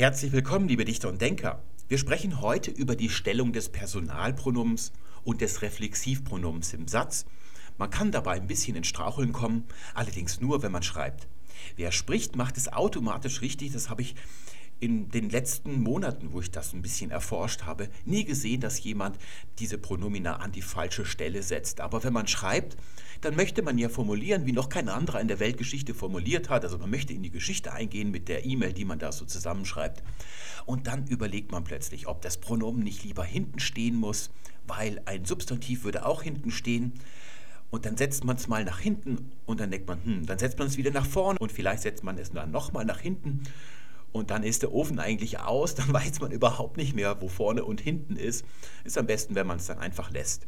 Herzlich willkommen, liebe Dichter und Denker. Wir sprechen heute über die Stellung des Personalpronoms und des Reflexivpronoms im Satz. Man kann dabei ein bisschen in Straucheln kommen, allerdings nur, wenn man schreibt. Wer spricht, macht es automatisch richtig. Das habe ich in den letzten Monaten, wo ich das ein bisschen erforscht habe, nie gesehen, dass jemand diese Pronomina an die falsche Stelle setzt. Aber wenn man schreibt, dann möchte man ja formulieren, wie noch kein anderer in der Weltgeschichte formuliert hat. Also man möchte in die Geschichte eingehen mit der E-Mail, die man da so zusammenschreibt. Und dann überlegt man plötzlich, ob das Pronomen nicht lieber hinten stehen muss, weil ein Substantiv würde auch hinten stehen. Und dann setzt man es mal nach hinten und dann denkt man, hm, dann setzt man es wieder nach vorne und vielleicht setzt man es dann nochmal nach hinten und dann ist der Ofen eigentlich aus, dann weiß man überhaupt nicht mehr, wo vorne und hinten ist. Ist am besten, wenn man es dann einfach lässt.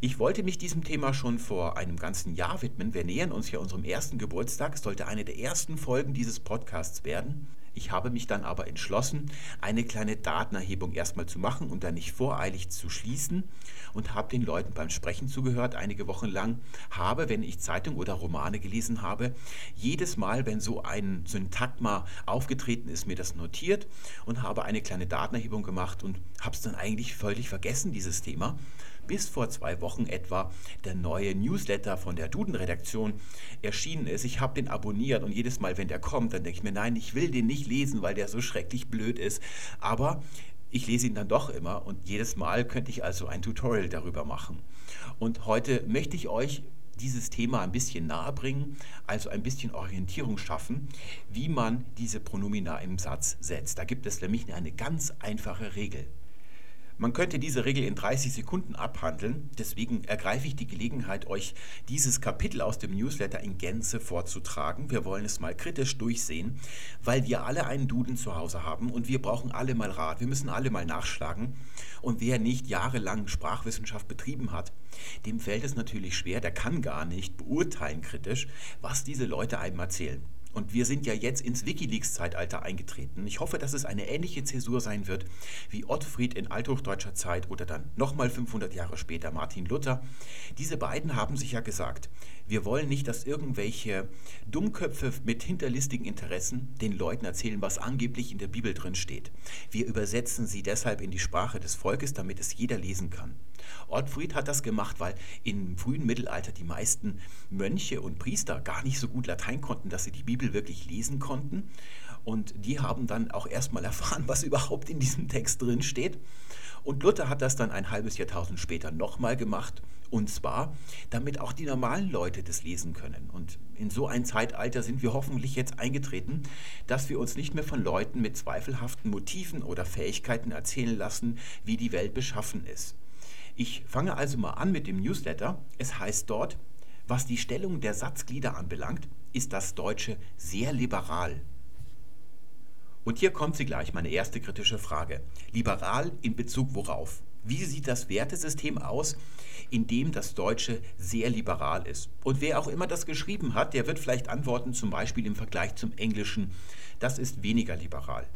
Ich wollte mich diesem Thema schon vor einem ganzen Jahr widmen. Wir nähern uns ja unserem ersten Geburtstag. Es sollte eine der ersten Folgen dieses Podcasts werden. Ich habe mich dann aber entschlossen, eine kleine Datenerhebung erstmal zu machen und dann nicht voreilig zu schließen und habe den Leuten beim Sprechen zugehört, einige Wochen lang, habe, wenn ich Zeitung oder Romane gelesen habe, jedes Mal, wenn so ein Syntagma aufgetreten ist, mir das notiert und habe eine kleine Datenerhebung gemacht und habe es dann eigentlich völlig vergessen, dieses Thema bis vor zwei Wochen etwa der neue Newsletter von der Duden-Redaktion erschienen ist. Ich habe den abonniert und jedes Mal, wenn der kommt, dann denke ich mir, nein, ich will den nicht lesen, weil der so schrecklich blöd ist. Aber ich lese ihn dann doch immer und jedes Mal könnte ich also ein Tutorial darüber machen. Und heute möchte ich euch dieses Thema ein bisschen nahe bringen, also ein bisschen Orientierung schaffen, wie man diese Pronomina im Satz setzt. Da gibt es nämlich eine ganz einfache Regel. Man könnte diese Regel in 30 Sekunden abhandeln, deswegen ergreife ich die Gelegenheit, euch dieses Kapitel aus dem Newsletter in Gänze vorzutragen. Wir wollen es mal kritisch durchsehen, weil wir alle einen Duden zu Hause haben und wir brauchen alle mal Rat. Wir müssen alle mal nachschlagen. Und wer nicht jahrelang Sprachwissenschaft betrieben hat, dem fällt es natürlich schwer, der kann gar nicht beurteilen kritisch, was diese Leute einem erzählen. Und wir sind ja jetzt ins Wikileaks-Zeitalter eingetreten. Ich hoffe, dass es eine ähnliche Zäsur sein wird wie Ottfried in althochdeutscher Zeit oder dann nochmal 500 Jahre später Martin Luther. Diese beiden haben sich ja gesagt, wir wollen nicht, dass irgendwelche Dummköpfe mit hinterlistigen Interessen den Leuten erzählen, was angeblich in der Bibel drin steht. Wir übersetzen sie deshalb in die Sprache des Volkes, damit es jeder lesen kann. Ottfried hat das gemacht, weil im frühen Mittelalter die meisten Mönche und Priester gar nicht so gut Latein konnten, dass sie die Bibel wirklich lesen konnten. Und die haben dann auch erstmal erfahren, was überhaupt in diesem Text drin steht. Und Luther hat das dann ein halbes Jahrtausend später nochmal gemacht. Und zwar, damit auch die normalen Leute das lesen können. Und in so ein Zeitalter sind wir hoffentlich jetzt eingetreten, dass wir uns nicht mehr von Leuten mit zweifelhaften Motiven oder Fähigkeiten erzählen lassen, wie die Welt beschaffen ist. Ich fange also mal an mit dem Newsletter. Es heißt dort, was die Stellung der Satzglieder anbelangt, ist das Deutsche sehr liberal. Und hier kommt sie gleich, meine erste kritische Frage. Liberal in Bezug worauf? Wie sieht das Wertesystem aus, in dem das Deutsche sehr liberal ist? Und wer auch immer das geschrieben hat, der wird vielleicht antworten, zum Beispiel im Vergleich zum Englischen, das ist weniger liberal.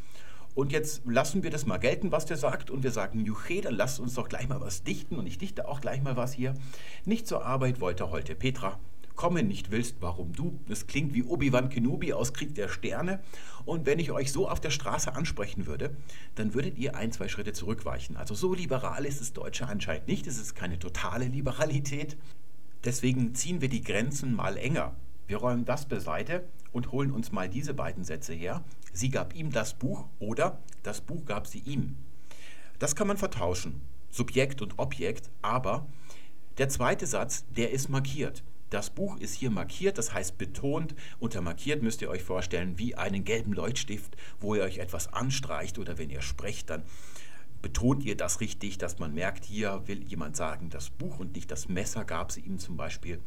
Und jetzt lassen wir das mal gelten, was der sagt, und wir sagen, Juche, dann lasst uns doch gleich mal was dichten, und ich dichte auch gleich mal was hier. Nicht zur Arbeit wollte heute Petra, kommen nicht willst, warum du. Das klingt wie Obi-Wan Kenobi aus Krieg der Sterne. Und wenn ich euch so auf der Straße ansprechen würde, dann würdet ihr ein, zwei Schritte zurückweichen. Also so liberal ist das Deutsche anscheinend nicht. Es ist keine totale Liberalität. Deswegen ziehen wir die Grenzen mal enger. Wir räumen das beiseite und holen uns mal diese beiden Sätze her. Sie gab ihm das Buch oder das Buch gab sie ihm. Das kann man vertauschen, Subjekt und Objekt, aber der zweite Satz, der ist markiert. Das Buch ist hier markiert, das heißt betont. Unter markiert müsst ihr euch vorstellen wie einen gelben Leuchtstift, wo ihr euch etwas anstreicht oder wenn ihr sprecht, dann betont ihr das richtig, dass man merkt, hier will jemand sagen, das Buch und nicht das Messer gab sie ihm zum Beispiel.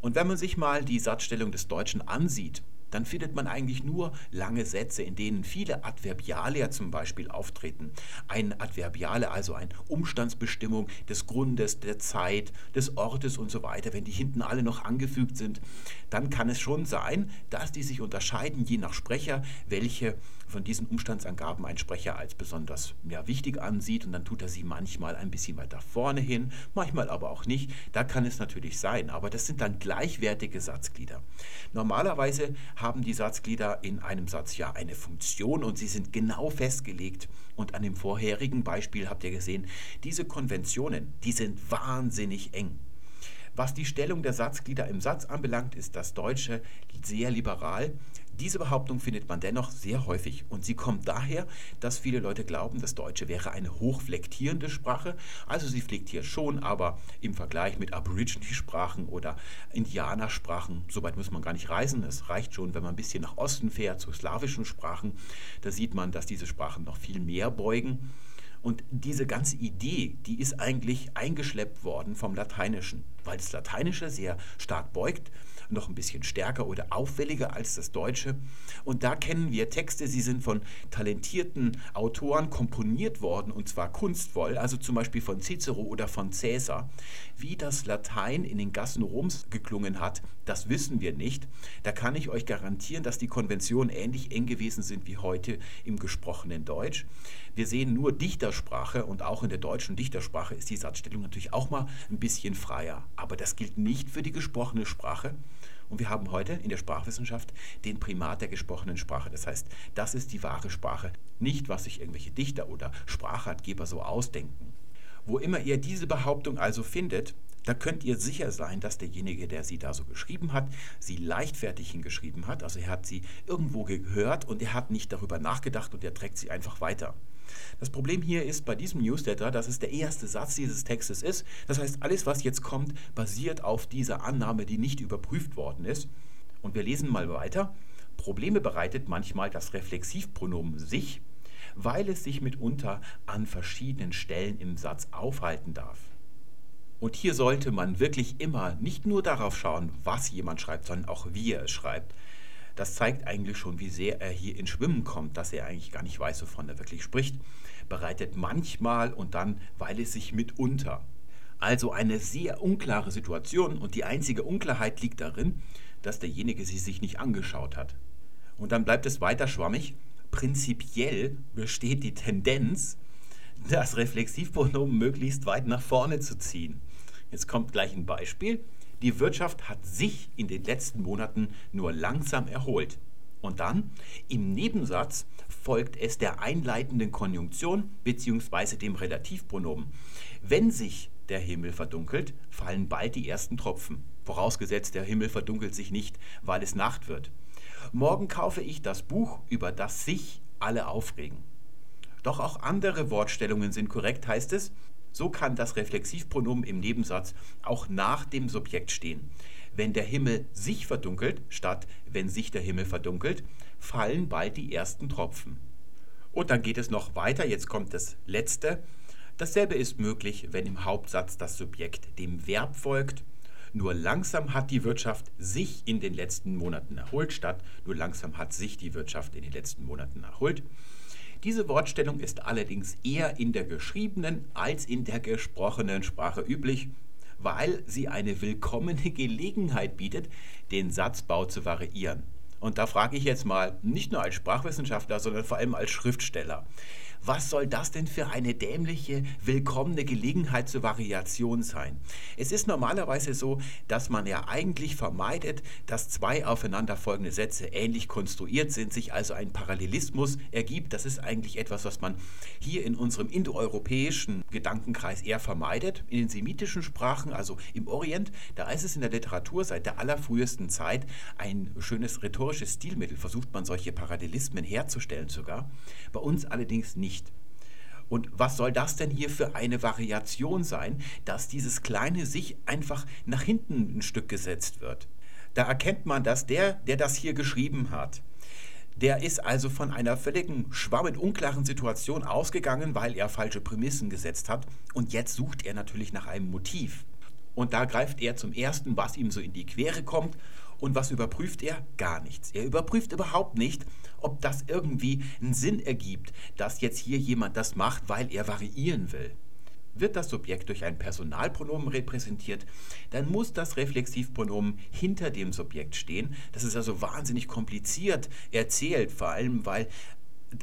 Und wenn man sich mal die Satzstellung des Deutschen ansieht, dann findet man eigentlich nur lange Sätze, in denen viele Adverbiale zum Beispiel auftreten. Ein Adverbiale, also eine Umstandsbestimmung des Grundes, der Zeit, des Ortes und so weiter, wenn die hinten alle noch angefügt sind, dann kann es schon sein, dass die sich unterscheiden, je nach Sprecher, welche von diesen Umstandsangaben ein Sprecher als besonders ja, wichtig ansieht und dann tut er sie manchmal ein bisschen weiter vorne hin, manchmal aber auch nicht. Da kann es natürlich sein, aber das sind dann gleichwertige Satzglieder. Normalerweise haben die Satzglieder in einem Satz ja eine Funktion und sie sind genau festgelegt. Und an dem vorherigen Beispiel habt ihr gesehen, diese Konventionen, die sind wahnsinnig eng. Was die Stellung der Satzglieder im Satz anbelangt, ist das Deutsche sehr liberal. Diese Behauptung findet man dennoch sehr häufig und sie kommt daher, dass viele Leute glauben, das Deutsche wäre eine hochflektierende Sprache. Also sie flektiert schon, aber im Vergleich mit Aborigine-Sprachen oder Indianersprachen, soweit muss man gar nicht reisen. Es reicht schon, wenn man ein bisschen nach Osten fährt zu slawischen Sprachen. Da sieht man, dass diese Sprachen noch viel mehr beugen. Und diese ganze Idee, die ist eigentlich eingeschleppt worden vom Lateinischen, weil das Lateinische sehr stark beugt noch ein bisschen stärker oder auffälliger als das Deutsche. Und da kennen wir Texte, sie sind von talentierten Autoren komponiert worden und zwar kunstvoll, also zum Beispiel von Cicero oder von Caesar. Wie das Latein in den Gassen Roms geklungen hat, das wissen wir nicht. Da kann ich euch garantieren, dass die Konventionen ähnlich eng gewesen sind wie heute im gesprochenen Deutsch. Wir sehen nur Dichtersprache und auch in der deutschen Dichtersprache ist die Satzstellung natürlich auch mal ein bisschen freier. Aber das gilt nicht für die gesprochene Sprache. Und wir haben heute in der Sprachwissenschaft den Primat der gesprochenen Sprache. Das heißt, das ist die wahre Sprache, nicht was sich irgendwelche Dichter oder Sprachratgeber so ausdenken. Wo immer ihr diese Behauptung also findet, da könnt ihr sicher sein, dass derjenige, der sie da so geschrieben hat, sie leichtfertig hingeschrieben hat. Also er hat sie irgendwo gehört und er hat nicht darüber nachgedacht und er trägt sie einfach weiter. Das Problem hier ist bei diesem Newsletter, dass es der erste Satz dieses Textes ist. Das heißt, alles, was jetzt kommt, basiert auf dieser Annahme, die nicht überprüft worden ist. Und wir lesen mal weiter. Probleme bereitet manchmal das Reflexivpronomen sich, weil es sich mitunter an verschiedenen Stellen im Satz aufhalten darf. Und hier sollte man wirklich immer nicht nur darauf schauen, was jemand schreibt, sondern auch wie er es schreibt. Das zeigt eigentlich schon, wie sehr er hier ins Schwimmen kommt, dass er eigentlich gar nicht weiß, wovon er wirklich spricht. Bereitet manchmal und dann, weil es sich mitunter. Also eine sehr unklare Situation und die einzige Unklarheit liegt darin, dass derjenige sie sich nicht angeschaut hat. Und dann bleibt es weiter schwammig. Prinzipiell besteht die Tendenz, das Reflexivpronomen möglichst weit nach vorne zu ziehen. Jetzt kommt gleich ein Beispiel. Die Wirtschaft hat sich in den letzten Monaten nur langsam erholt. Und dann im Nebensatz folgt es der einleitenden Konjunktion bzw. dem Relativpronomen. Wenn sich der Himmel verdunkelt, fallen bald die ersten Tropfen. Vorausgesetzt, der Himmel verdunkelt sich nicht, weil es Nacht wird. Morgen kaufe ich das Buch, über das sich alle aufregen. Doch auch andere Wortstellungen sind korrekt, heißt es. So kann das Reflexivpronomen im Nebensatz auch nach dem Subjekt stehen. Wenn der Himmel sich verdunkelt, statt wenn sich der Himmel verdunkelt, fallen bald die ersten Tropfen. Und dann geht es noch weiter, jetzt kommt das letzte. Dasselbe ist möglich, wenn im Hauptsatz das Subjekt dem Verb folgt. Nur langsam hat die Wirtschaft sich in den letzten Monaten erholt, statt nur langsam hat sich die Wirtschaft in den letzten Monaten erholt. Diese Wortstellung ist allerdings eher in der geschriebenen als in der gesprochenen Sprache üblich, weil sie eine willkommene Gelegenheit bietet, den Satzbau zu variieren. Und da frage ich jetzt mal, nicht nur als Sprachwissenschaftler, sondern vor allem als Schriftsteller. Was soll das denn für eine dämliche, willkommene Gelegenheit zur Variation sein? Es ist normalerweise so, dass man ja eigentlich vermeidet, dass zwei aufeinanderfolgende Sätze ähnlich konstruiert sind, sich also ein Parallelismus ergibt. Das ist eigentlich etwas, was man hier in unserem indoeuropäischen Gedankenkreis eher vermeidet. In den semitischen Sprachen, also im Orient, da ist es in der Literatur seit der allerfrühesten Zeit ein schönes rhetorisches Stilmittel, versucht man solche Parallelismen herzustellen sogar. Bei uns allerdings nicht nicht. Und was soll das denn hier für eine Variation sein, dass dieses kleine sich einfach nach hinten ein Stück gesetzt wird? Da erkennt man, dass der, der das hier geschrieben hat, der ist also von einer völligen schwammend unklaren Situation ausgegangen, weil er falsche Prämissen gesetzt hat. Und jetzt sucht er natürlich nach einem Motiv. Und da greift er zum Ersten, was ihm so in die Quere kommt. Und was überprüft er? Gar nichts. Er überprüft überhaupt nicht, ob das irgendwie einen Sinn ergibt, dass jetzt hier jemand das macht, weil er variieren will. Wird das Subjekt durch ein Personalpronomen repräsentiert, dann muss das Reflexivpronomen hinter dem Subjekt stehen. Das ist also wahnsinnig kompliziert erzählt, vor allem weil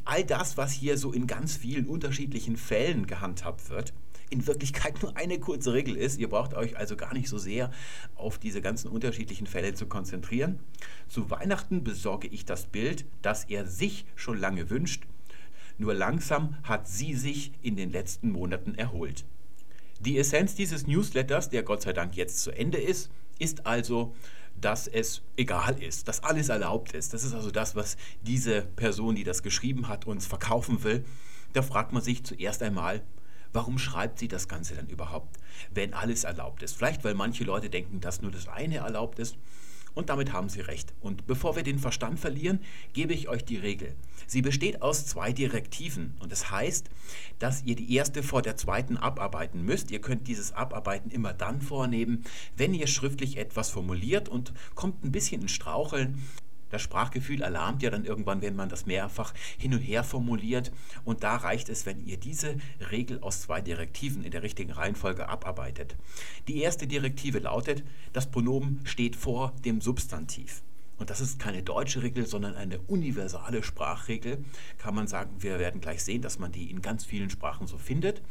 all das, was hier so in ganz vielen unterschiedlichen Fällen gehandhabt wird, in Wirklichkeit nur eine kurze Regel ist. Ihr braucht euch also gar nicht so sehr auf diese ganzen unterschiedlichen Fälle zu konzentrieren. Zu Weihnachten besorge ich das Bild, das er sich schon lange wünscht. Nur langsam hat sie sich in den letzten Monaten erholt. Die Essenz dieses Newsletters, der Gott sei Dank jetzt zu Ende ist, ist also, dass es egal ist, dass alles erlaubt ist. Das ist also das, was diese Person, die das geschrieben hat, uns verkaufen will. Da fragt man sich zuerst einmal, Warum schreibt sie das Ganze dann überhaupt, wenn alles erlaubt ist? Vielleicht, weil manche Leute denken, dass nur das eine erlaubt ist. Und damit haben Sie recht. Und bevor wir den Verstand verlieren, gebe ich euch die Regel. Sie besteht aus zwei Direktiven. Und das heißt, dass ihr die erste vor der zweiten abarbeiten müsst. Ihr könnt dieses Abarbeiten immer dann vornehmen, wenn ihr schriftlich etwas formuliert und kommt ein bisschen in Straucheln, das Sprachgefühl alarmt ja dann irgendwann, wenn man das mehrfach hin und her formuliert. Und da reicht es, wenn ihr diese Regel aus zwei Direktiven in der richtigen Reihenfolge abarbeitet. Die erste Direktive lautet, das Pronomen steht vor dem Substantiv. Und das ist keine deutsche Regel, sondern eine universale Sprachregel. Kann man sagen, wir werden gleich sehen, dass man die in ganz vielen Sprachen so findet.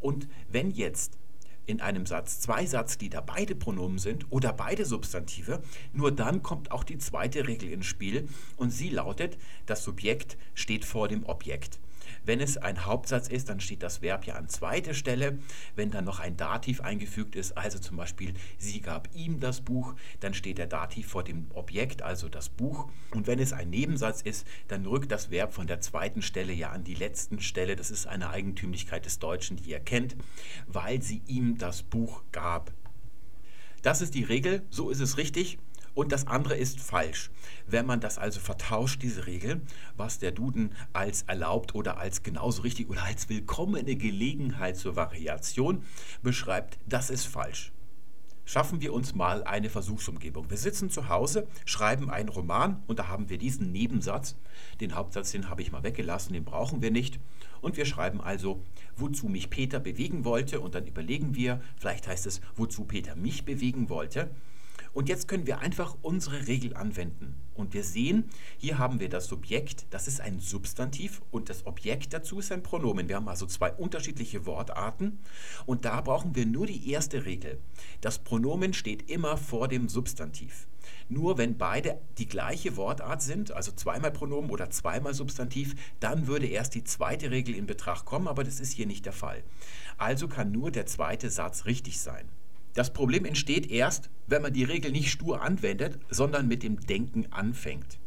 Und wenn jetzt in einem Satz zwei Satzglieder beide Pronomen sind oder beide Substantive, nur dann kommt auch die zweite Regel ins Spiel und sie lautet, das Subjekt steht vor dem Objekt. Wenn es ein Hauptsatz ist, dann steht das Verb ja an zweiter Stelle. Wenn dann noch ein Dativ eingefügt ist, also zum Beispiel sie gab ihm das Buch, dann steht der Dativ vor dem Objekt, also das Buch. Und wenn es ein Nebensatz ist, dann rückt das Verb von der zweiten Stelle ja an die letzten Stelle. Das ist eine Eigentümlichkeit des Deutschen, die ihr kennt, weil sie ihm das Buch gab. Das ist die Regel, so ist es richtig und das andere ist falsch. Wenn man das also vertauscht, diese Regel, was der Duden als erlaubt oder als genauso richtig oder als willkommene Gelegenheit zur Variation beschreibt, das ist falsch. Schaffen wir uns mal eine Versuchsumgebung. Wir sitzen zu Hause, schreiben einen Roman und da haben wir diesen Nebensatz. Den Hauptsatz, den habe ich mal weggelassen, den brauchen wir nicht. Und wir schreiben also, wozu mich Peter bewegen wollte und dann überlegen wir, vielleicht heißt es, wozu Peter mich bewegen wollte. Und jetzt können wir einfach unsere Regel anwenden. Und wir sehen, hier haben wir das Subjekt, das ist ein Substantiv und das Objekt dazu ist ein Pronomen. Wir haben also zwei unterschiedliche Wortarten und da brauchen wir nur die erste Regel. Das Pronomen steht immer vor dem Substantiv. Nur wenn beide die gleiche Wortart sind, also zweimal Pronomen oder zweimal Substantiv, dann würde erst die zweite Regel in Betracht kommen, aber das ist hier nicht der Fall. Also kann nur der zweite Satz richtig sein. Das Problem entsteht erst, wenn man die Regel nicht stur anwendet, sondern mit dem Denken anfängt.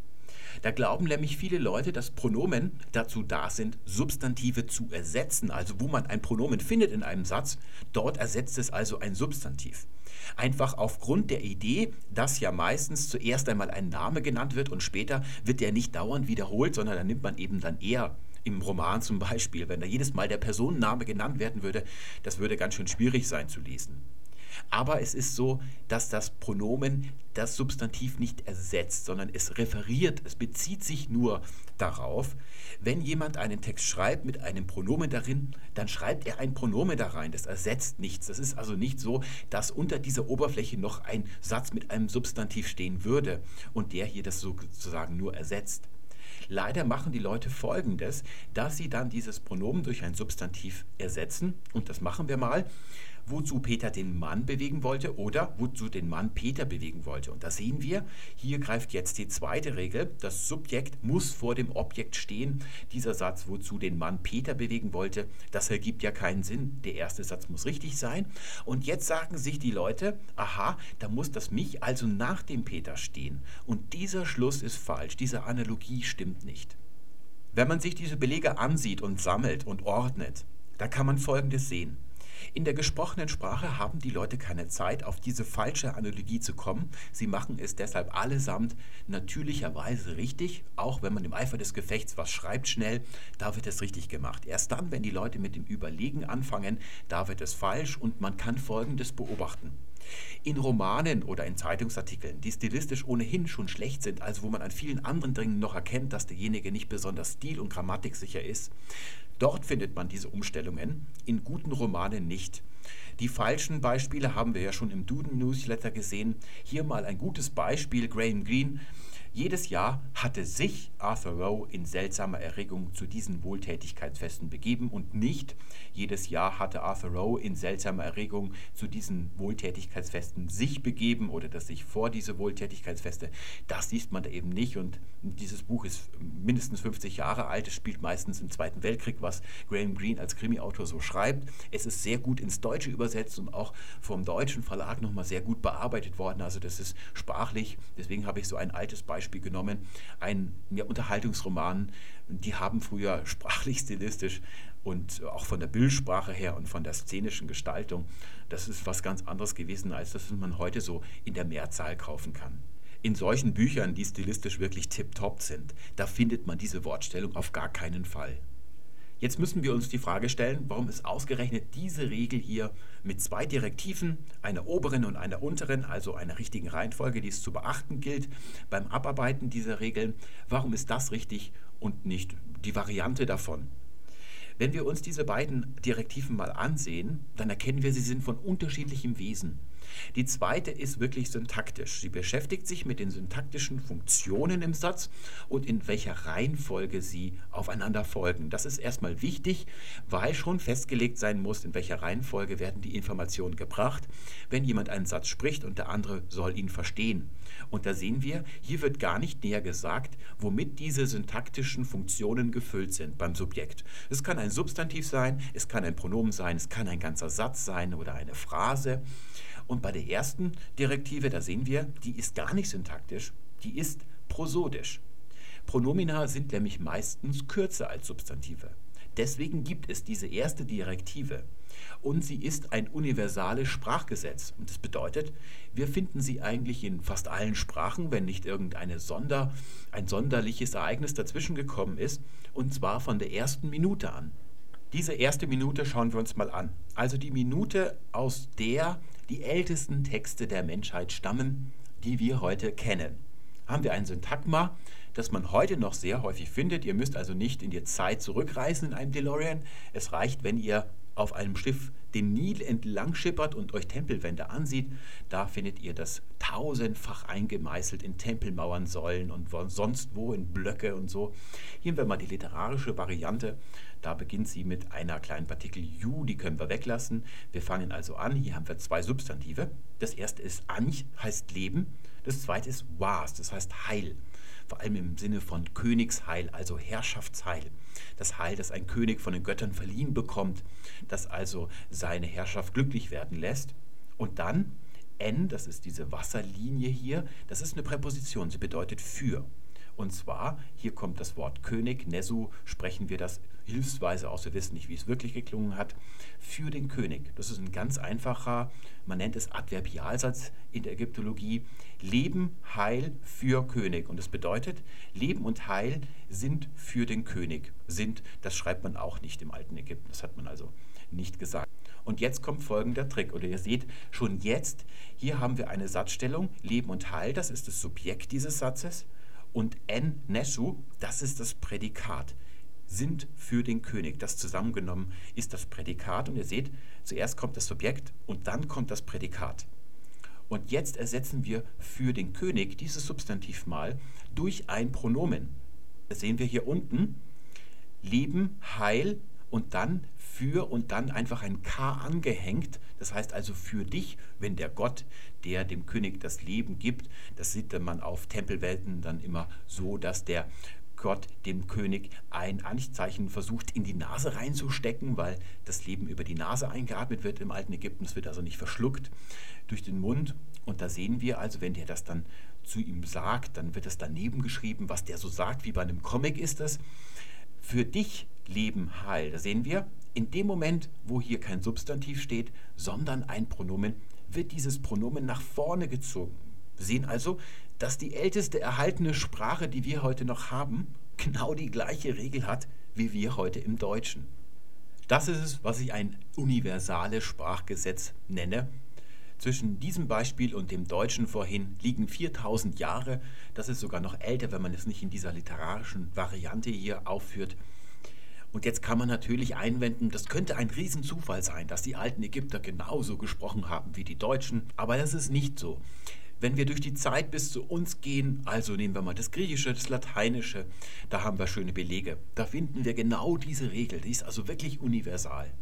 Da glauben nämlich viele Leute, dass Pronomen dazu da sind, Substantive zu ersetzen. Also wo man ein Pronomen findet in einem Satz, dort ersetzt es also ein Substantiv. Einfach aufgrund der Idee, dass ja meistens zuerst einmal ein Name genannt wird und später wird der nicht dauernd wiederholt, sondern dann nimmt man eben dann eher im Roman zum Beispiel, wenn da jedes Mal der Personenname genannt werden würde, das würde ganz schön schwierig sein zu lesen. Aber es ist so, dass das Pronomen das Substantiv nicht ersetzt, sondern es referiert, es bezieht sich nur darauf. Wenn jemand einen Text schreibt mit einem Pronomen darin, dann schreibt er ein Pronomen da rein. Das ersetzt nichts. Das ist also nicht so, dass unter dieser Oberfläche noch ein Satz mit einem Substantiv stehen würde und der hier das sozusagen nur ersetzt. Leider machen die Leute Folgendes, dass sie dann dieses Pronomen durch ein Substantiv ersetzen. Und das machen wir mal wozu Peter den Mann bewegen wollte oder wozu den Mann Peter bewegen wollte. Und da sehen wir, hier greift jetzt die zweite Regel. Das Subjekt muss vor dem Objekt stehen. Dieser Satz, wozu den Mann Peter bewegen wollte, das ergibt ja keinen Sinn. Der erste Satz muss richtig sein. Und jetzt sagen sich die Leute, aha, da muss das mich also nach dem Peter stehen. Und dieser Schluss ist falsch. Diese Analogie stimmt nicht. Wenn man sich diese Belege ansieht und sammelt und ordnet, da kann man Folgendes sehen. In der gesprochenen Sprache haben die Leute keine Zeit, auf diese falsche Analogie zu kommen. Sie machen es deshalb allesamt natürlicherweise richtig, auch wenn man im Eifer des Gefechts was schreibt schnell, da wird es richtig gemacht. Erst dann, wenn die Leute mit dem Überlegen anfangen, da wird es falsch und man kann Folgendes beobachten. In Romanen oder in Zeitungsartikeln, die stilistisch ohnehin schon schlecht sind, also wo man an vielen anderen Dingen noch erkennt, dass derjenige nicht besonders stil- und grammatiksicher ist, Dort findet man diese Umstellungen, in guten Romanen nicht. Die falschen Beispiele haben wir ja schon im Duden Newsletter gesehen. Hier mal ein gutes Beispiel. Graham Greene Jedes Jahr hatte sich Arthur Rowe in seltsamer Erregung zu diesen Wohltätigkeitsfesten begeben und nicht jedes Jahr hatte Arthur Rowe in seltsamer Erregung zu diesen Wohltätigkeitsfesten sich begeben oder dass sich vor diese Wohltätigkeitsfeste. Das liest man da eben nicht und dieses Buch ist mindestens 50 Jahre alt. Es spielt meistens im Zweiten Weltkrieg, was Graham Greene als Krimiautor so schreibt. Es ist sehr gut ins Deutsche übersetzt und auch vom deutschen Verlag nochmal sehr gut bearbeitet worden. Also das ist sprachlich. Deswegen habe ich so ein altes Beispiel Beispiel genommen, ein ja, Unterhaltungsroman, die haben früher sprachlich, stilistisch und auch von der Bildsprache her und von der szenischen Gestaltung, das ist was ganz anderes gewesen, als das man heute so in der Mehrzahl kaufen kann. In solchen Büchern, die stilistisch wirklich tipptopp sind, da findet man diese Wortstellung auf gar keinen Fall. Jetzt müssen wir uns die Frage stellen, warum ist ausgerechnet diese Regel hier mit zwei Direktiven, einer oberen und einer unteren, also einer richtigen Reihenfolge, die es zu beachten gilt beim Abarbeiten dieser Regeln, warum ist das richtig und nicht die Variante davon? Wenn wir uns diese beiden Direktiven mal ansehen, dann erkennen wir, sie sind von unterschiedlichem Wesen. Die zweite ist wirklich syntaktisch. Sie beschäftigt sich mit den syntaktischen Funktionen im Satz und in welcher Reihenfolge sie aufeinander folgen. Das ist erstmal wichtig, weil schon festgelegt sein muss, in welcher Reihenfolge werden die Informationen gebracht, wenn jemand einen Satz spricht und der andere soll ihn verstehen. Und da sehen wir, hier wird gar nicht näher gesagt, womit diese syntaktischen Funktionen gefüllt sind beim Subjekt. Es kann ein Substantiv sein, es kann ein Pronomen sein, es kann ein ganzer Satz sein oder eine Phrase. Und bei der ersten Direktive, da sehen wir, die ist gar nicht syntaktisch, die ist prosodisch. Pronomina sind nämlich meistens kürzer als Substantive. Deswegen gibt es diese erste Direktive. Und sie ist ein universales Sprachgesetz. Und das bedeutet, wir finden sie eigentlich in fast allen Sprachen, wenn nicht irgendeine Sonder, sonderliches Ereignis dazwischen gekommen ist, und zwar von der ersten Minute an. Diese erste Minute schauen wir uns mal an. Also die Minute, aus der die ältesten Texte der Menschheit stammen, die wir heute kennen. Haben wir ein Syntagma, das man heute noch sehr häufig findet. Ihr müsst also nicht in die Zeit zurückreisen in einem DeLorean. Es reicht, wenn ihr auf einem Schiff den Nil entlang schippert und euch Tempelwände ansieht, da findet ihr das tausendfach eingemeißelt in Tempelmauern, Säulen und sonst wo in Blöcke und so. Hier haben wir mal die literarische Variante. Da beginnt sie mit einer kleinen Partikel ju, die können wir weglassen. Wir fangen also an. Hier haben wir zwei Substantive. Das erste ist anch, heißt Leben. Das zweite ist was, das heißt Heil. Vor allem im Sinne von Königsheil, also Herrschaftsheil das Heil, das ein König von den Göttern verliehen bekommt, das also seine Herrschaft glücklich werden lässt. Und dann N, das ist diese Wasserlinie hier, das ist eine Präposition, sie bedeutet für. Und zwar, hier kommt das Wort König, Nesu, sprechen wir das hilfsweise aus, wir wissen nicht, wie es wirklich geklungen hat, für den König. Das ist ein ganz einfacher, man nennt es Adverbialsatz in der Ägyptologie, Leben, Heil für König. Und das bedeutet, Leben und Heil sind für den König. Sind, das schreibt man auch nicht im alten Ägypten, das hat man also nicht gesagt. Und jetzt kommt folgender Trick. Oder ihr seht schon jetzt, hier haben wir eine Satzstellung, Leben und Heil, das ist das Subjekt dieses Satzes. Und en nesu, das ist das Prädikat. Sind für den König. Das zusammengenommen ist das Prädikat. Und ihr seht, zuerst kommt das Subjekt und dann kommt das Prädikat. Und jetzt ersetzen wir für den König dieses Substantiv mal durch ein Pronomen. Das sehen wir hier unten. Leben, Heil und dann für und dann einfach ein K angehängt. Das heißt also für dich, wenn der Gott, der dem König das Leben gibt, das sieht man auf Tempelwelten dann immer so, dass der Gott dem König ein Anzeichen versucht in die Nase reinzustecken, weil das Leben über die Nase eingeatmet wird im alten Ägypten. Es wird also nicht verschluckt durch den Mund. Und da sehen wir also, wenn der das dann zu ihm sagt, dann wird es daneben geschrieben, was der so sagt, wie bei einem Comic ist das. Für dich Leben heil. Da sehen wir, in dem Moment, wo hier kein Substantiv steht, sondern ein Pronomen, wird dieses Pronomen nach vorne gezogen. Wir sehen also, dass die älteste erhaltene Sprache, die wir heute noch haben, genau die gleiche Regel hat wie wir heute im Deutschen. Das ist es, was ich ein universales Sprachgesetz nenne. Zwischen diesem Beispiel und dem Deutschen vorhin liegen 4000 Jahre. Das ist sogar noch älter, wenn man es nicht in dieser literarischen Variante hier aufführt. Und jetzt kann man natürlich einwenden, das könnte ein Riesenzufall sein, dass die alten Ägypter genauso gesprochen haben wie die Deutschen, aber das ist nicht so. Wenn wir durch die Zeit bis zu uns gehen, also nehmen wir mal das Griechische, das Lateinische, da haben wir schöne Belege. Da finden wir genau diese Regel. Die ist also wirklich universal.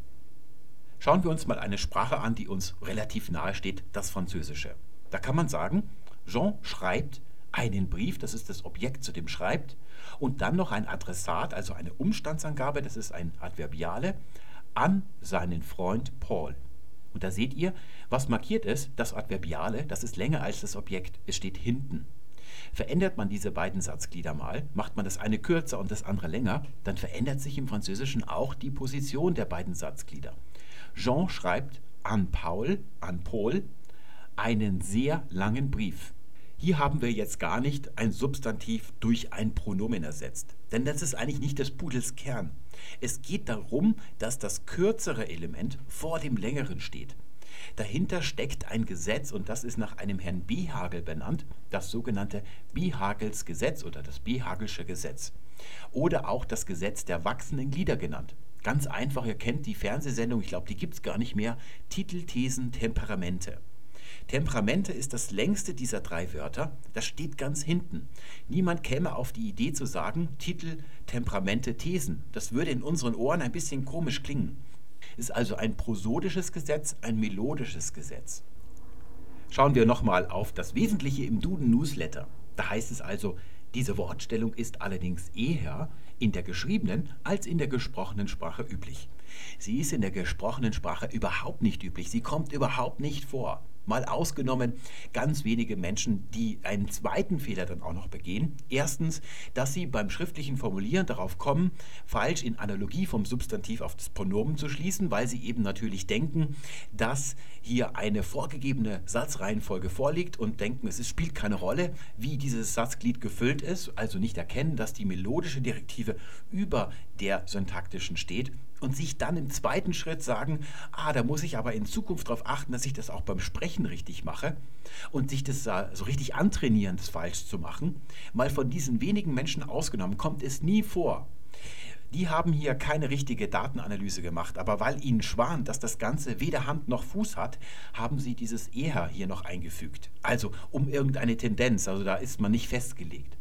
Schauen wir uns mal eine Sprache an, die uns relativ nahe steht, das Französische. Da kann man sagen, Jean schreibt einen Brief, das ist das Objekt, zu dem schreibt, und dann noch ein Adressat, also eine Umstandsangabe, das ist ein Adverbiale, an seinen Freund Paul. Und da seht ihr, was markiert ist, das Adverbiale, das ist länger als das Objekt, es steht hinten. Verändert man diese beiden Satzglieder mal, macht man das eine kürzer und das andere länger, dann verändert sich im Französischen auch die Position der beiden Satzglieder. Jean schreibt an Paul, an Paul, einen sehr langen Brief. Hier haben wir jetzt gar nicht ein Substantiv durch ein Pronomen ersetzt. Denn das ist eigentlich nicht des Pudels Kern. Es geht darum, dass das kürzere Element vor dem längeren steht. Dahinter steckt ein Gesetz und das ist nach einem Herrn Bihagel benannt, das sogenannte Bihagels Gesetz oder das Bihagelsche Gesetz. Oder auch das Gesetz der wachsenden Glieder genannt. Ganz einfach, ihr kennt die Fernsehsendung, ich glaube, die gibt es gar nicht mehr. Titel, Thesen, Temperamente. Temperamente ist das längste dieser drei Wörter. Das steht ganz hinten. Niemand käme auf die Idee zu sagen, Titel, Temperamente, Thesen. Das würde in unseren Ohren ein bisschen komisch klingen. Ist also ein prosodisches Gesetz, ein melodisches Gesetz. Schauen wir nochmal auf das Wesentliche im Duden Newsletter. Da heißt es also, diese Wortstellung ist allerdings eher in der geschriebenen als in der gesprochenen Sprache üblich. Sie ist in der gesprochenen Sprache überhaupt nicht üblich. Sie kommt überhaupt nicht vor mal ausgenommen ganz wenige Menschen, die einen zweiten Fehler dann auch noch begehen. Erstens, dass sie beim schriftlichen Formulieren darauf kommen, falsch in Analogie vom Substantiv auf das Pronomen zu schließen, weil sie eben natürlich denken, dass hier eine vorgegebene Satzreihenfolge vorliegt und denken, es spielt keine Rolle, wie dieses Satzglied gefüllt ist, also nicht erkennen, dass die melodische Direktive über der syntaktischen steht und sich dann im zweiten Schritt sagen, ah, da muss ich aber in Zukunft darauf achten, dass ich das auch beim Sprechen richtig mache und sich das so richtig antrainieren, das falsch zu machen. Mal von diesen wenigen Menschen ausgenommen, kommt es nie vor. Die haben hier keine richtige Datenanalyse gemacht, aber weil ihnen schwant, dass das Ganze weder Hand noch Fuß hat, haben sie dieses eher hier noch eingefügt. Also um irgendeine Tendenz, also da ist man nicht festgelegt.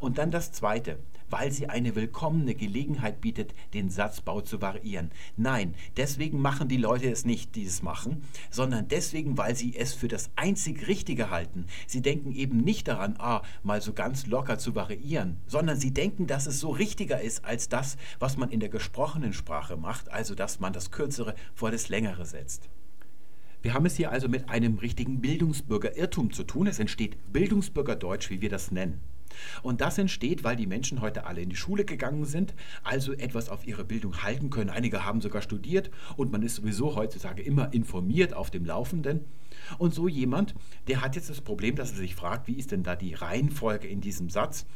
Und dann das Zweite, weil sie eine willkommene Gelegenheit bietet, den Satzbau zu variieren. Nein, deswegen machen die Leute es nicht, die es machen, sondern deswegen, weil sie es für das einzig Richtige halten. Sie denken eben nicht daran, ah, mal so ganz locker zu variieren, sondern sie denken, dass es so richtiger ist als das, was man in der gesprochenen Sprache macht, also dass man das Kürzere vor das Längere setzt. Wir haben es hier also mit einem richtigen Bildungsbürgerirrtum zu tun. Es entsteht Bildungsbürgerdeutsch, wie wir das nennen. Und das entsteht, weil die Menschen heute alle in die Schule gegangen sind, also etwas auf ihre Bildung halten können. Einige haben sogar studiert und man ist sowieso heutzutage immer informiert auf dem Laufenden. Und so jemand, der hat jetzt das Problem, dass er sich fragt, wie ist denn da die Reihenfolge in diesem Satz?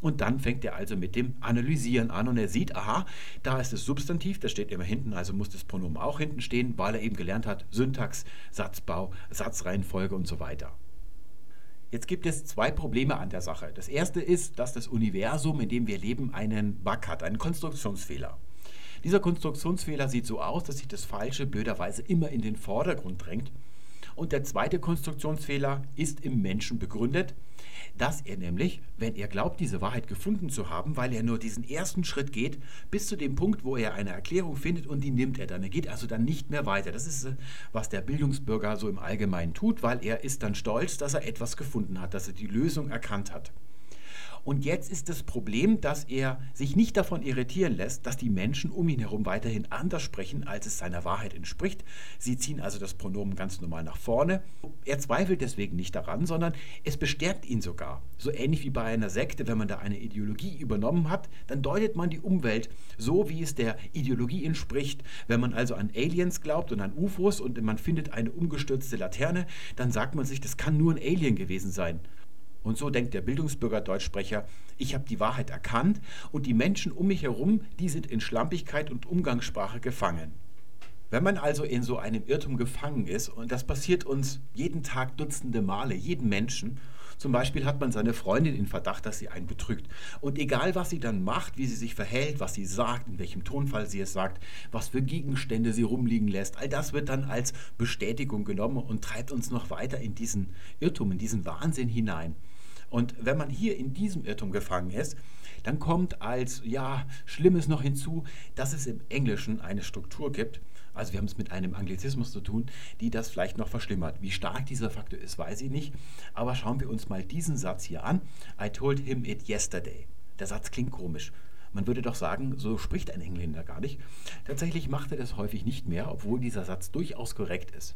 Und dann fängt er also mit dem Analysieren an und er sieht, aha, da ist das Substantiv, das steht immer hinten, also muss das Pronomen auch hinten stehen, weil er eben gelernt hat, Syntax, Satzbau, Satzreihenfolge und so weiter. Jetzt gibt es zwei Probleme an der Sache. Das erste ist, dass das Universum, in dem wir leben, einen Bug hat, einen Konstruktionsfehler. Dieser Konstruktionsfehler sieht so aus, dass sich das Falsche blöderweise immer in den Vordergrund drängt und der zweite Konstruktionsfehler ist im Menschen begründet, dass er nämlich, wenn er glaubt, diese Wahrheit gefunden zu haben, weil er nur diesen ersten Schritt geht, bis zu dem Punkt, wo er eine Erklärung findet und die nimmt er dann. Er geht also dann nicht mehr weiter. Das ist, äh, was der Bildungsbürger so im Allgemeinen tut, weil er ist dann stolz, dass er etwas gefunden hat, dass er die Lösung erkannt hat. Und jetzt ist das Problem, dass er sich nicht davon irritieren lässt, dass die Menschen um ihn herum weiterhin anders sprechen, als es seiner Wahrheit entspricht. Sie ziehen also das Pronomen ganz normal nach vorne. Er zweifelt deswegen nicht daran, sondern es bestärkt ihn sogar. So ähnlich wie bei einer Sekte, wenn man da eine Ideologie übernommen hat, dann deutet man die Umwelt so, wie es der Ideologie entspricht. Wenn man also an Aliens glaubt und an UFOs und man findet eine umgestürzte Laterne, dann sagt man sich, das kann nur ein Alien gewesen sein. Und so denkt der Bildungsbürger Deutschsprecher, ich habe die Wahrheit erkannt und die Menschen um mich herum, die sind in Schlampigkeit und Umgangssprache gefangen. Wenn man also in so einem Irrtum gefangen ist, und das passiert uns jeden Tag dutzende Male, jeden Menschen, Zum Beispiel hat man seine Freundin in Verdacht, dass sie einen betrügt. Und egal, was sie dann macht, wie sie sich verhält, was sie sagt, in welchem Tonfall sie es sagt, was für Gegenstände sie rumliegen lässt, all das wird dann als Bestätigung genommen und treibt uns noch weiter in diesen Irrtum, in diesen Wahnsinn hinein. Und wenn man hier in diesem Irrtum gefangen ist, dann kommt als ja Schlimmes noch hinzu, dass es im Englischen eine Struktur gibt, also wir haben es mit einem Anglizismus zu tun, die das vielleicht noch verschlimmert. Wie stark dieser Faktor ist, weiß ich nicht. Aber schauen wir uns mal diesen Satz hier an. I told him it yesterday. Der Satz klingt komisch. Man würde doch sagen, so spricht ein Engländer gar nicht. Tatsächlich macht er das häufig nicht mehr, obwohl dieser Satz durchaus korrekt ist.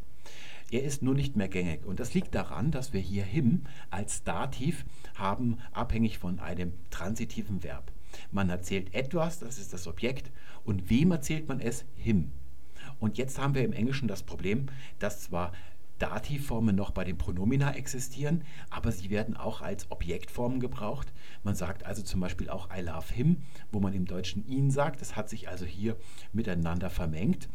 Er ist nur nicht mehr gängig. Und das liegt daran, dass wir hier him als Dativ haben, abhängig von einem transitiven Verb. Man erzählt etwas, das ist das Objekt, und wem erzählt man es? Him. Und jetzt haben wir im Englischen das Problem, dass zwar Dativformen noch bei den Pronomina existieren, aber sie werden auch als Objektformen gebraucht. Man sagt also zum Beispiel auch I love him, wo man im Deutschen ihn sagt. Das hat sich also hier miteinander vermengt.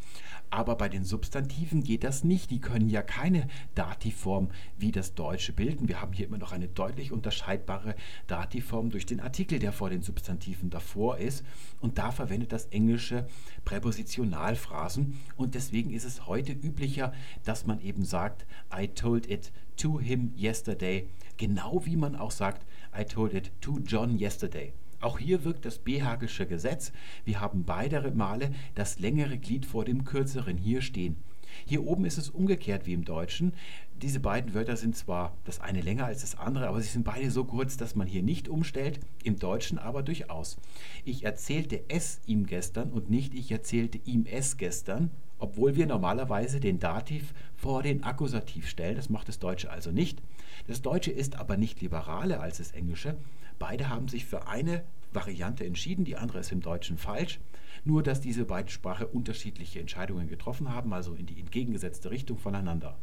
Aber bei den Substantiven geht das nicht. Die können ja keine Dativform wie das Deutsche bilden. Wir haben hier immer noch eine deutlich unterscheidbare Dativform durch den Artikel, der vor den Substantiven davor ist. Und da verwendet das Englische Präpositionalphrasen. Und deswegen ist es heute üblicher, dass man eben sagt, I told it to him yesterday. Genau wie man auch sagt, I told it to John yesterday. Auch hier wirkt das Behagische Gesetz. Wir haben beide Male das längere Glied vor dem kürzeren hier stehen. Hier oben ist es umgekehrt wie im Deutschen. Diese beiden Wörter sind zwar das eine länger als das andere, aber sie sind beide so kurz, dass man hier nicht umstellt, im Deutschen aber durchaus. Ich erzählte es ihm gestern und nicht ich erzählte ihm es gestern, obwohl wir normalerweise den Dativ vor den Akkusativ stellen. Das macht das Deutsche also nicht. Das Deutsche ist aber nicht liberaler als das Englische. Beide haben sich für eine Variante entschieden, die andere ist im Deutschen falsch. Nur dass diese beiden Sprachen unterschiedliche Entscheidungen getroffen haben, also in die entgegengesetzte Richtung voneinander.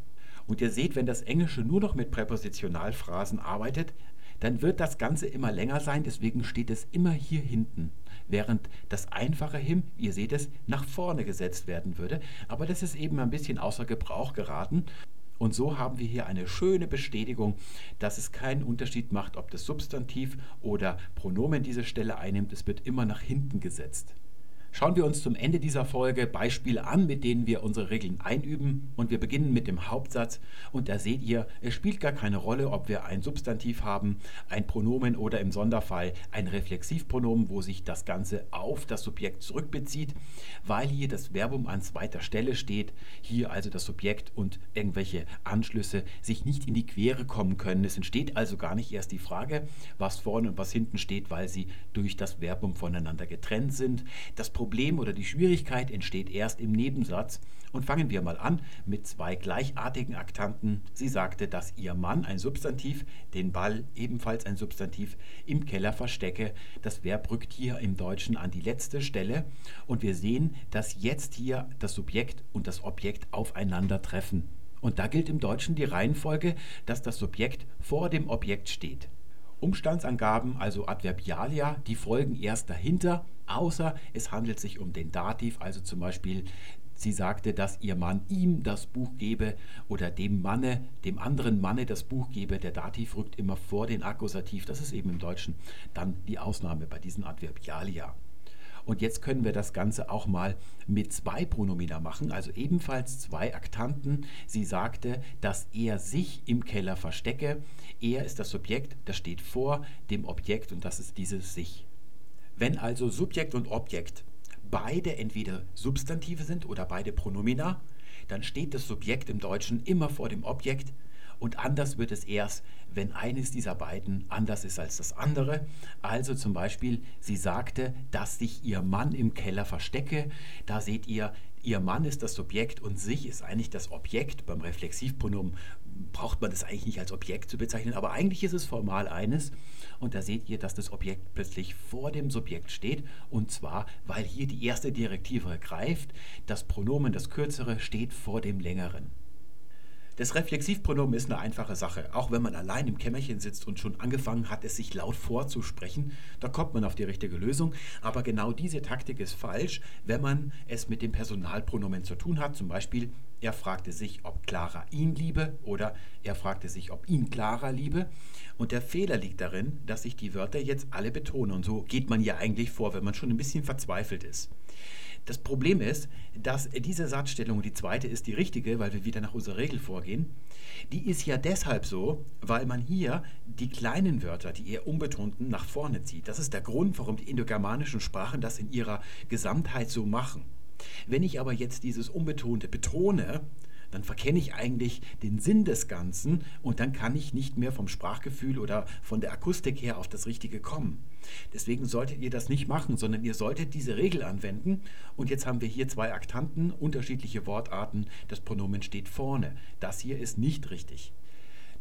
Und ihr seht, wenn das Englische nur noch mit Präpositionalphrasen arbeitet, dann wird das Ganze immer länger sein, deswegen steht es immer hier hinten. Während das einfache Him, ihr seht es, nach vorne gesetzt werden würde. Aber das ist eben ein bisschen außer Gebrauch geraten. Und so haben wir hier eine schöne Bestätigung, dass es keinen Unterschied macht, ob das Substantiv oder Pronomen diese Stelle einnimmt. Es wird immer nach hinten gesetzt. Schauen wir uns zum Ende dieser Folge Beispiele an, mit denen wir unsere Regeln einüben. Und wir beginnen mit dem Hauptsatz. Und da seht ihr, es spielt gar keine Rolle, ob wir ein Substantiv haben, ein Pronomen oder im Sonderfall ein Reflexivpronomen, wo sich das Ganze auf das Subjekt zurückbezieht, weil hier das Verbum an zweiter Stelle steht. Hier also das Subjekt und irgendwelche Anschlüsse sich nicht in die Quere kommen können. Es entsteht also gar nicht erst die Frage, was vorne und was hinten steht, weil sie durch das Verbum voneinander getrennt sind. Das Problem oder die Schwierigkeit entsteht erst im Nebensatz. Und fangen wir mal an mit zwei gleichartigen Aktanten. Sie sagte, dass ihr Mann ein Substantiv, den Ball ebenfalls ein Substantiv, im Keller verstecke. Das Verb rückt hier im Deutschen an die letzte Stelle. Und wir sehen, dass jetzt hier das Subjekt und das Objekt aufeinandertreffen. Und da gilt im Deutschen die Reihenfolge, dass das Subjekt vor dem Objekt steht. Umstandsangaben, also Adverbialia, die folgen erst dahinter, außer es handelt sich um den Dativ, also zum Beispiel sie sagte, dass ihr Mann ihm das Buch gebe oder dem Manne, dem anderen Manne das Buch gebe. Der Dativ rückt immer vor den Akkusativ. Das ist eben im Deutschen dann die Ausnahme bei diesen Adverbialia. Und jetzt können wir das Ganze auch mal mit zwei Pronomina machen, also ebenfalls zwei Aktanten. Sie sagte, dass er sich im Keller verstecke. Er ist das Subjekt, das steht vor dem Objekt und das ist dieses sich. Wenn also Subjekt und Objekt beide entweder Substantive sind oder beide Pronomina, dann steht das Subjekt im Deutschen immer vor dem Objekt und anders wird es erst, wenn eines dieser beiden anders ist als das andere. Also zum Beispiel, sie sagte, dass sich ihr Mann im Keller verstecke. Da seht ihr, ihr Mann ist das Subjekt und sich ist eigentlich das Objekt. Beim Reflexivpronomen braucht man das eigentlich nicht als Objekt zu bezeichnen, aber eigentlich ist es formal eines. Und da seht ihr, dass das Objekt plötzlich vor dem Subjekt steht. Und zwar, weil hier die erste Direktive greift. Das Pronomen, das kürzere, steht vor dem längeren. Das Reflexivpronomen ist eine einfache Sache. Auch wenn man allein im Kämmerchen sitzt und schon angefangen hat, es sich laut vorzusprechen, da kommt man auf die richtige Lösung. Aber genau diese Taktik ist falsch, wenn man es mit dem Personalpronomen zu tun hat. Zum Beispiel, er fragte sich, ob Clara ihn liebe oder er fragte sich, ob ihn Clara liebe. Und der Fehler liegt darin, dass ich die Wörter jetzt alle betone. Und so geht man ja eigentlich vor, wenn man schon ein bisschen verzweifelt ist. Das Problem ist, dass diese Satzstellung, die zweite ist die richtige, weil wir wieder nach unserer Regel vorgehen, die ist ja deshalb so, weil man hier die kleinen Wörter, die eher unbetonten, nach vorne zieht. Das ist der Grund, warum die indogermanischen Sprachen das in ihrer Gesamtheit so machen. Wenn ich aber jetzt dieses Unbetonte betone, dann verkenne ich eigentlich den Sinn des Ganzen und dann kann ich nicht mehr vom Sprachgefühl oder von der Akustik her auf das Richtige kommen. Deswegen solltet ihr das nicht machen, sondern ihr solltet diese Regel anwenden. Und jetzt haben wir hier zwei Aktanten, unterschiedliche Wortarten. Das Pronomen steht vorne. Das hier ist nicht richtig.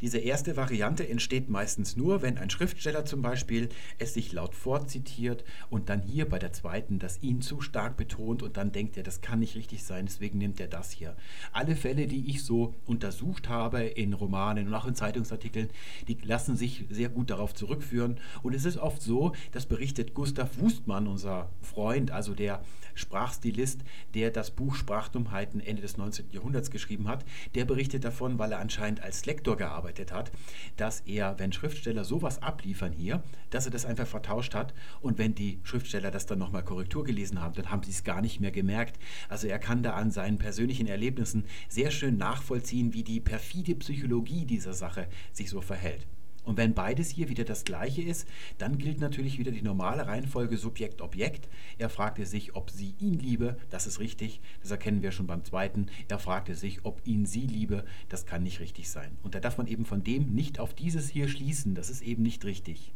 Diese erste Variante entsteht meistens nur, wenn ein Schriftsteller zum Beispiel es sich laut vorzitiert und dann hier bei der zweiten das ihn zu stark betont und dann denkt er, das kann nicht richtig sein, deswegen nimmt er das hier. Alle Fälle, die ich so untersucht habe in Romanen und auch in Zeitungsartikeln, die lassen sich sehr gut darauf zurückführen und es ist oft so, das berichtet Gustav Wustmann, unser Freund, also der Sprachstilist, der das Buch Sprachdummheiten Ende des 19. Jahrhunderts geschrieben hat, der berichtet davon, weil er anscheinend als Lektor gearbeitet gearbeitet hat, dass er, wenn Schriftsteller sowas abliefern hier, dass er das einfach vertauscht hat und wenn die Schriftsteller das dann nochmal Korrektur gelesen haben, dann haben sie es gar nicht mehr gemerkt. Also er kann da an seinen persönlichen Erlebnissen sehr schön nachvollziehen, wie die perfide Psychologie dieser Sache sich so verhält. Und wenn beides hier wieder das gleiche ist, dann gilt natürlich wieder die normale Reihenfolge Subjekt-Objekt. Er fragte sich, ob sie ihn liebe, das ist richtig, das erkennen wir schon beim zweiten. Er fragte sich, ob ihn sie liebe, das kann nicht richtig sein. Und da darf man eben von dem nicht auf dieses hier schließen, das ist eben nicht richtig.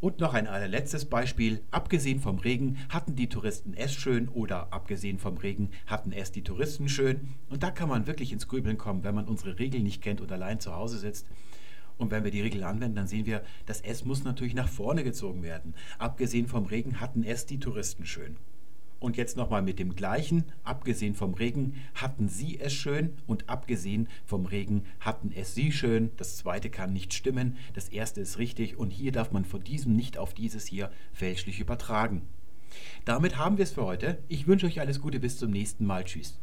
Und noch ein allerletztes Beispiel. Abgesehen vom Regen hatten die Touristen es schön oder abgesehen vom Regen hatten es die Touristen schön. Und da kann man wirklich ins Grübeln kommen, wenn man unsere Regeln nicht kennt und allein zu Hause sitzt. Und wenn wir die Regel anwenden, dann sehen wir, das S muss natürlich nach vorne gezogen werden. Abgesehen vom Regen hatten es die Touristen schön. Und jetzt nochmal mit dem gleichen, abgesehen vom Regen hatten sie es schön und abgesehen vom Regen hatten es sie schön. Das zweite kann nicht stimmen, das erste ist richtig und hier darf man von diesem nicht auf dieses hier fälschlich übertragen. Damit haben wir es für heute. Ich wünsche euch alles Gute, bis zum nächsten Mal. Tschüss.